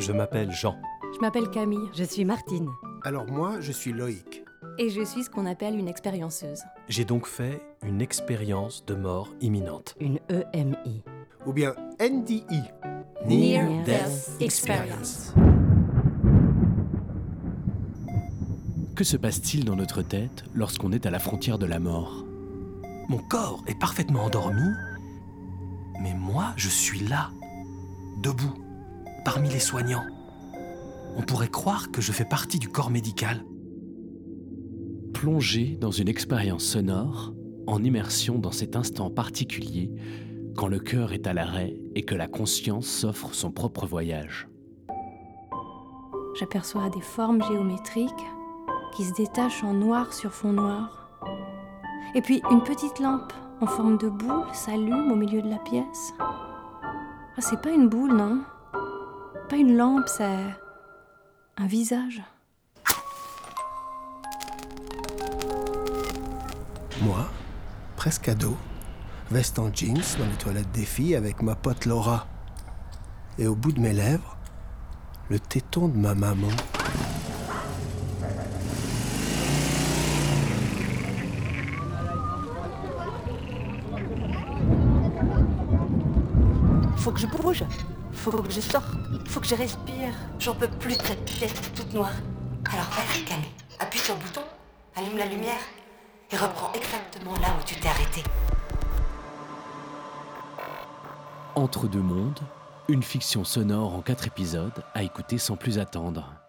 Je m'appelle Jean. Je m'appelle Camille. Je suis Martine. Alors moi, je suis Loïc. Et je suis ce qu'on appelle une expérienceuse. J'ai donc fait une expérience de mort imminente. Une E EMI. Ou bien NDI. Near Near Death Death Experience. Que se passe-t-il dans notre tête lorsqu'on est à la frontière de la mort? Mon corps est parfaitement endormi, mais moi, je suis là, debout, parmi les soignants. On pourrait croire que je fais partie du corps médical. Plongé dans une expérience sonore, en immersion dans cet instant particulier, quand le cœur est à l'arrêt et que la conscience s'offre son propre voyage. J'aperçois des formes géométriques qui se détachent en noir sur fond noir. Et puis une petite lampe en forme de boule s'allume au milieu de la pièce. Ah, c'est pas une boule, non? Une lampe, c'est un visage. Moi, presque ado, veste en jeans dans les toilettes des filles avec ma pote Laura. Et au bout de mes lèvres, le téton de ma maman. Faut que je bouge, faut que je sorte, faut que je respire. J'en peux plus de cette pièce toute noire. Alors vas-y Camille, appuie sur le bouton, allume la lumière et reprends exactement là où tu t'es arrêté. Entre deux mondes, une fiction sonore en quatre épisodes à écouter sans plus attendre.